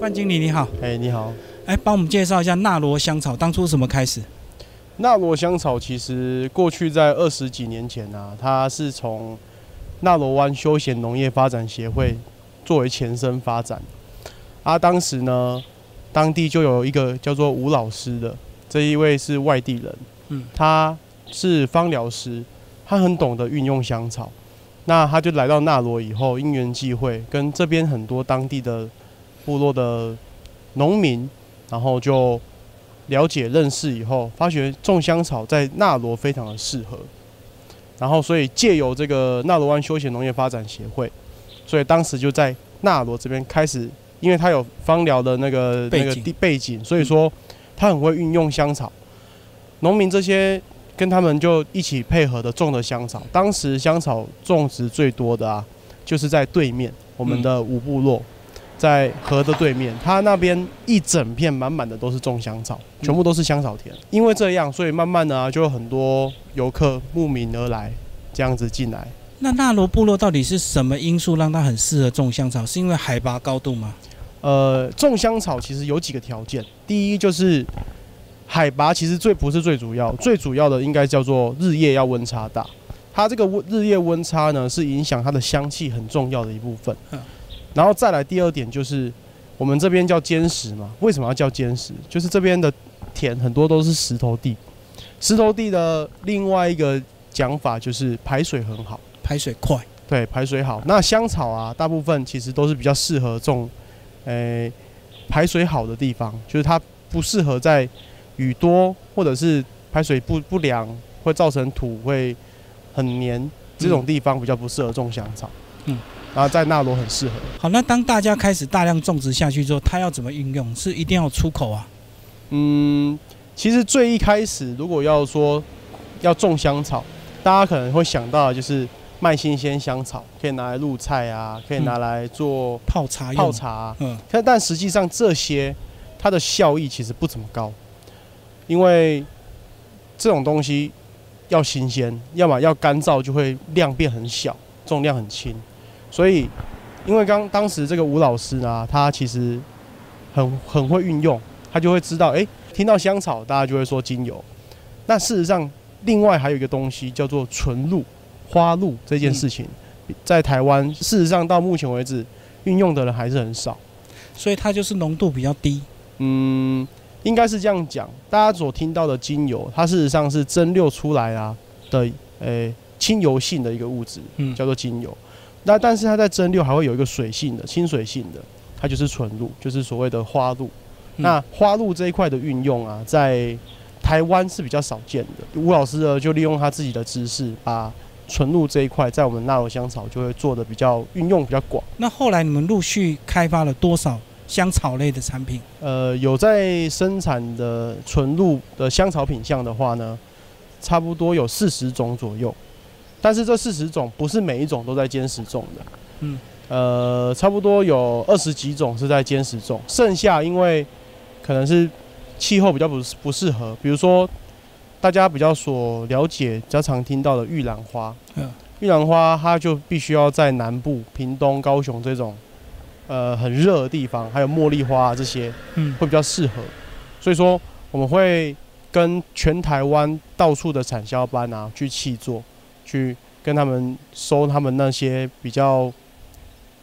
范经理你好，哎，你好。哎，帮我们介绍一下纳罗香草当初怎么开始？纳罗香草其实过去在二十几年前啊，它是从纳罗湾休闲农业发展协会作为前身发展。啊，当时呢，当地就有一个叫做吴老师的，这一位是外地人，嗯，他是芳疗师，他很懂得运用香草。那他就来到纳罗以后，因缘际会，跟这边很多当地的。部落的农民，然后就了解认识以后，发觉种香草在纳罗非常的适合，然后所以借由这个纳罗湾休闲农业发展协会，所以当时就在纳罗这边开始，因为他有芳疗的那个那个地背景，所以说他很会运用香草，农民这些跟他们就一起配合的种的香草，当时香草种植最多的啊，就是在对面我们的五部落。在河的对面，它那边一整片满满的都是种香草，全部都是香草田。因为这样，所以慢慢的啊，就有很多游客慕名而来，这样子进来。那纳罗部落到底是什么因素让它很适合种香草？是因为海拔高度吗？呃，种香草其实有几个条件，第一就是海拔其实最不是最主要，最主要的应该叫做日夜要温差大。它这个温日夜温差呢，是影响它的香气很重要的一部分。然后再来第二点就是，我们这边叫坚石嘛，为什么要叫坚石？就是这边的田很多都是石头地，石头地的另外一个讲法就是排水很好，排水快，对，排水好。那香草啊，大部分其实都是比较适合种，诶，排水好的地方，就是它不适合在雨多或者是排水不不良，会造成土会很黏这种地方比较不适合种香草。嗯。然后在纳罗很适合。好，那当大家开始大量种植下去之后，它要怎么运用？是一定要出口啊？嗯，其实最一开始，如果要说要种香草，大家可能会想到的就是卖新鲜香草，可以拿来入菜啊，可以拿来做泡茶泡茶。嗯，但但实际上这些它的效益其实不怎么高，因为这种东西要新鲜，要么要干燥，就会量变很小，重量很轻。所以，因为刚当时这个吴老师呢，他其实很很会运用，他就会知道，哎，听到香草，大家就会说精油。那事实上，另外还有一个东西叫做纯露、花露这件事情，在台湾事实上到目前为止运用的人还是很少，所以它就是浓度比较低。嗯，应该是这样讲。大家所听到的精油，它事实上是蒸馏出来啊的，诶，清油性的一个物质，嗯，叫做精油。那但是它在蒸馏还会有一个水性的清水性的，它就是纯露，就是所谓的花露。那花露这一块的运用啊，在台湾是比较少见的。吴老师呢，就利用他自己的知识，把纯露这一块在我们纳罗香草就会做的比较运用比较广。那后来你们陆续开发了多少香草类的产品？呃，有在生产的纯露的香草品相的话呢，差不多有四十种左右。但是这四十种不是每一种都在坚持种的，嗯，呃，差不多有二十几种是在坚持种，剩下因为可能是气候比较不不适合，比如说大家比较所了解、比较常听到的玉兰花，嗯，玉兰花它就必须要在南部、屏东、高雄这种呃很热的地方，还有茉莉花啊这些，嗯，会比较适合，所以说我们会跟全台湾到处的产销班啊去契作。去跟他们收他们那些比较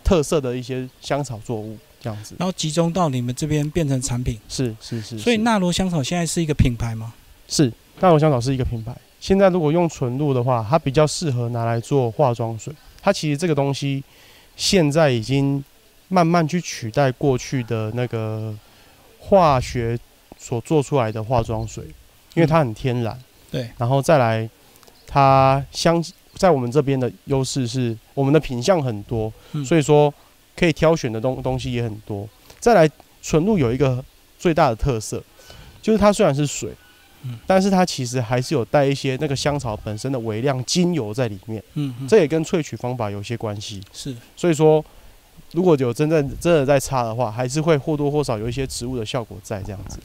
特色的一些香草作物，这样子，然后集中到你们这边变成产品。是是是。所以纳罗香草现在是一个品牌吗？是，纳罗香草是一个品牌。现在如果用纯露的话，它比较适合拿来做化妆水。它其实这个东西现在已经慢慢去取代过去的那个化学所做出来的化妆水，因为它很天然。对，然后再来。它相在我们这边的优势是，我们的品相很多，所以说可以挑选的东东西也很多。再来，纯露有一个最大的特色，就是它虽然是水，但是它其实还是有带一些那个香草本身的微量精油在里面。嗯，这也跟萃取方法有些关系。是，所以说如果有真正真的在擦的话，还是会或多或少有一些植物的效果在这样子。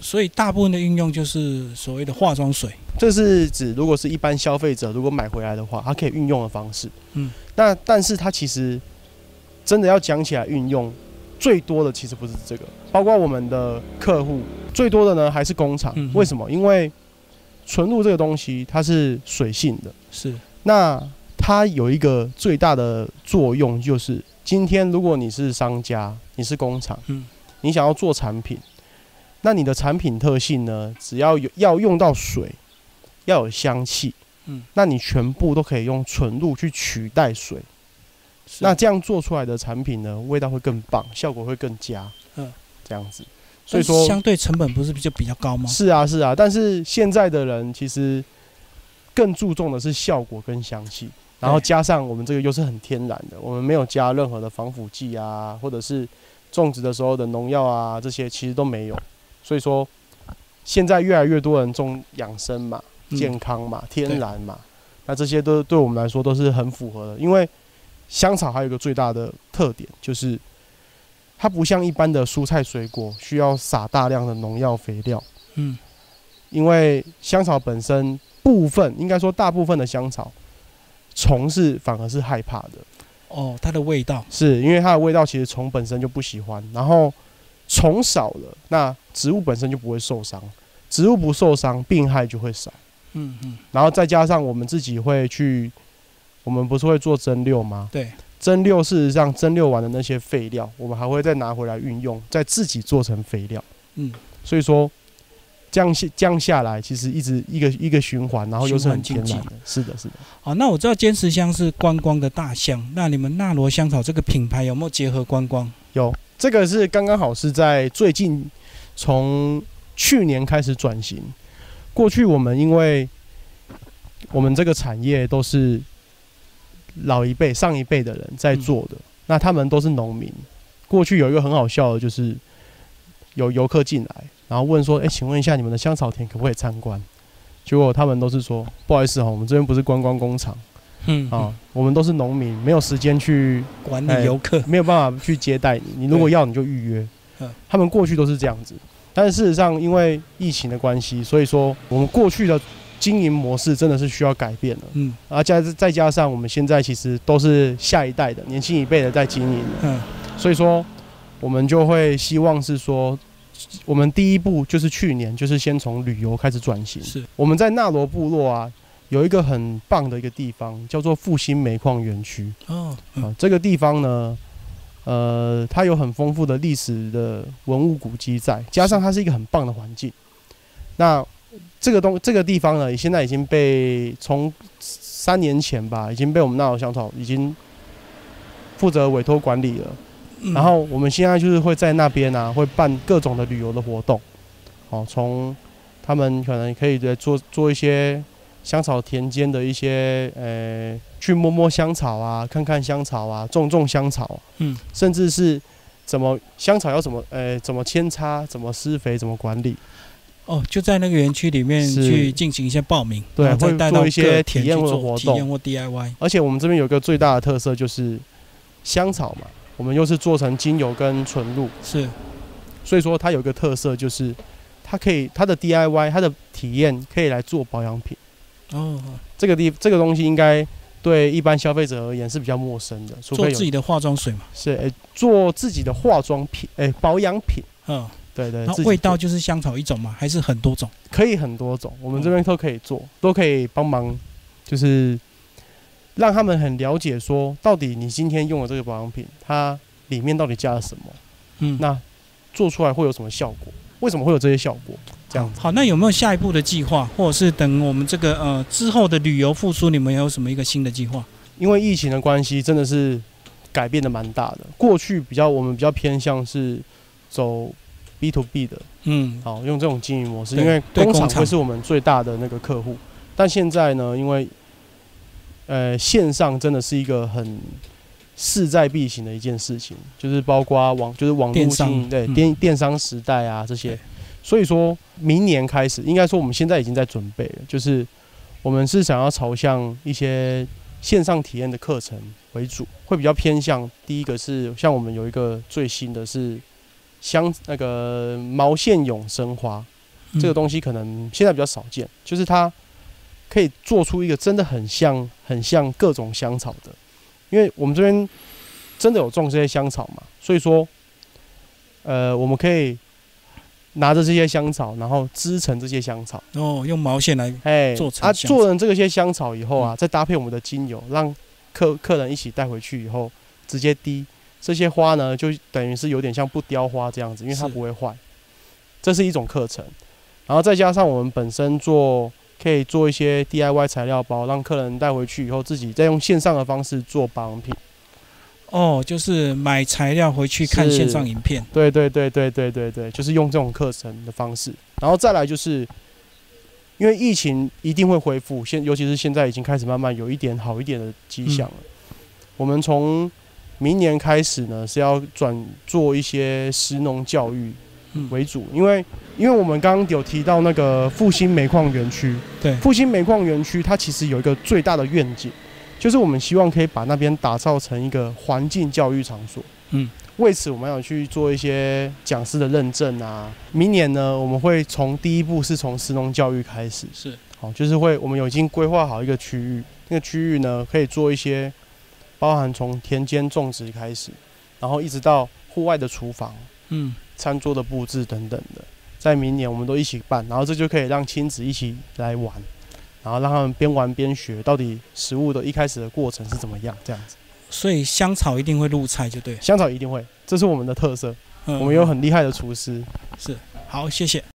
所以大部分的应用就是所谓的化妆水。这是指，如果是一般消费者如果买回来的话，它可以运用的方式。嗯，那但是它其实真的要讲起来运用，最多的其实不是这个，包括我们的客户最多的呢还是工厂。嗯为什么？因为纯露这个东西它是水性的，是，那它有一个最大的作用，就是今天如果你是商家，你是工厂，嗯你想要做产品，那你的产品特性呢，只要有要用到水，要有香气，嗯，那你全部都可以用纯露去取代水。那这样做出来的产品呢，味道会更棒，效果会更佳。嗯，这样子。所以说，相对成本不是比较比较高吗？是啊，是啊，但是现在的人其实更注重的是效果跟香气，然后加上我们这个又是很天然的，我们没有加任何的防腐剂啊，或者是种植的时候的农药啊，这些其实都没有。所以说，现在越来越多人种养生嘛、嗯健康嘛、天然嘛，那这些都对我们来说都是很符合的。因为香草还有一个最大的特点就是。它不像一般的蔬菜水果需要撒大量的农药肥料，嗯因为香草本身部分，应该说大部分的香草，虫是反而是害怕的，哦，它的味道是因为它的味道其实虫本身就不喜欢，然后虫少了，那植物本身就不会受伤，植物不受伤，病害就会少，嗯嗯然后再加上我们自己会去，我们不是会做蒸馏吗？对蒸馏事实上蒸馏完的那些废料，我们还会再拿回来运用，再自己做成肥料。嗯所以说，这样下这样下来，其实一直一个一个循环，然后又是很天然的。是的，是的。好，那我知道坚持香是观光的大香，那你们纳罗香草这个品牌有没有结合观光？有这个是刚刚好是在最近从去年开始转型。过去我们因为我们这个产业都是老一辈、上一辈的人在做的，那他们都是农民。过去有一个很好笑的，就是有游客进来，然后问说：“哎、请问一下，你们的香草田可不可以参观？”结果他们都是说：“不好意思哦，我们这边不是观光工厂嗯啊，我们都是农民，没有时间去管哎理游客，没有办法去接待你。你如果要，你就预约嗯。他们过去都是这样子，但是事实上，因为疫情的关系，所以说我们过去的经营模式真的是需要改变了。嗯然后加再加上我们现在其实都是下一代的年轻一辈的在经营，嗯所以说我们就会希望是说，我们第一步就是去年就是先从旅游开始转型。是我们在纳罗部落啊，有一个很棒的一个地方，叫做复兴煤矿园区。哦啊嗯，这个地方呢，呃，它有很丰富的历史的文物古迹在，加上它是一个很棒的环境。那这个东这个地方呢，现在已经被从三年前吧，已经被我们纳罗香草已经负责委托管理了。嗯然后我们现在就是会在那边啊，会办各种的旅游的活动，哦，从他们可能可以在做做一些香草田间的一些呃，去摸摸香草啊，看看香草啊，种种香草，嗯甚至是怎么香草要怎么呃怎么扦插，怎么施肥，怎么管理，哦，就在那个园区里面是去进行一些报名，对会带到做一些体验或活动体验或 DIY。而且我们这边有一个最大的特色就是香草嘛，我们又是做成精油跟纯露。是所以说它有一个特色，就是它可以它的 DIY 它的体验可以来做保养品。哦，这个地这个东西应该对一般消费者而言是比较陌生的，除非有做自己的化妆水嘛，是诶、做自己的化妆品哎、保养品。嗯，对对，那自己味道就是香草一种吗？还是很多种？可以很多种，我们嗯这边都可以做，都可以帮忙，就是让他们很了解说，到底你今天用的这个保养品，它里面到底加了什么，嗯，那做出来会有什么效果？为什么会有这些效果？这样子。好，那有没有下一步的计划，或者是等我们这个呃之后的旅游复苏，你们有什么一个新的计划？因为疫情的关系，真的是改变的蛮大的。过去比较我们比较偏向是走 B to B 的，嗯，好用这种经营模式，因为对工厂会是我们最大的那个客户。但现在呢，因为呃线上真的是一个很势在必行的一件事情，就是包括网就是网络电商经营对嗯电电商时代啊这些对。所以说明年开始，应该说我们现在已经在准备了，就是我们是想要朝向一些线上体验的课程为主，会比较偏向第一个是像我们有一个最新的是香那个毛线永生花，嗯。这个东西可能现在比较少见，就是它可以做出一个真的很像很像各种香草的，因为我们这边真的有种这些香草嘛，所以说呃，我们可以拿着这些香草，然后织成这些香草，哦，用毛线来，哎，啊，做成做成这些香草以后啊，嗯。再搭配我们的精油，让客客人一起带回去以后，直接滴。这些花呢，就等于是有点像不雕花这样子，因为它不会坏，这是一种课程。然后再加上我们本身做，可以做一些 DIY 材料包，让客人带回去以后，自己再用线上的方式做保养品。哦，就是买材料回去看线上影片，对对对对对对对，就是用这种课程的方式。然后再来就是，因为疫情一定会恢复，现尤其是现在已经开始慢慢有一点好一点的迹象了。我们从明年开始呢，是要转做一些食农教育嗯，为主，因为因为我们刚刚有提到那个复兴煤矿园区，对，复兴煤矿园区它其实有一个最大的愿景，就是我们希望可以把那边打造成一个环境教育场所。嗯，为此我们要去做一些讲师的认证啊。明年呢，我们会从第一步是从石农教育开始，是，好，就是会我们有已经规划好一个区域，那个区域呢可以做一些，包含从田间种植开始，然后一直到户外的厨房。嗯，餐桌的布置等等的，在明年我们都一起办，然后这就可以让亲子一起来玩，然后让他们边玩边学，到底食物的一开始的过程是怎么样，这样子。所以香草一定会入菜，就对。香草一定会，这是我们的特色，嗯我们有很厉害的厨师。是好，谢谢。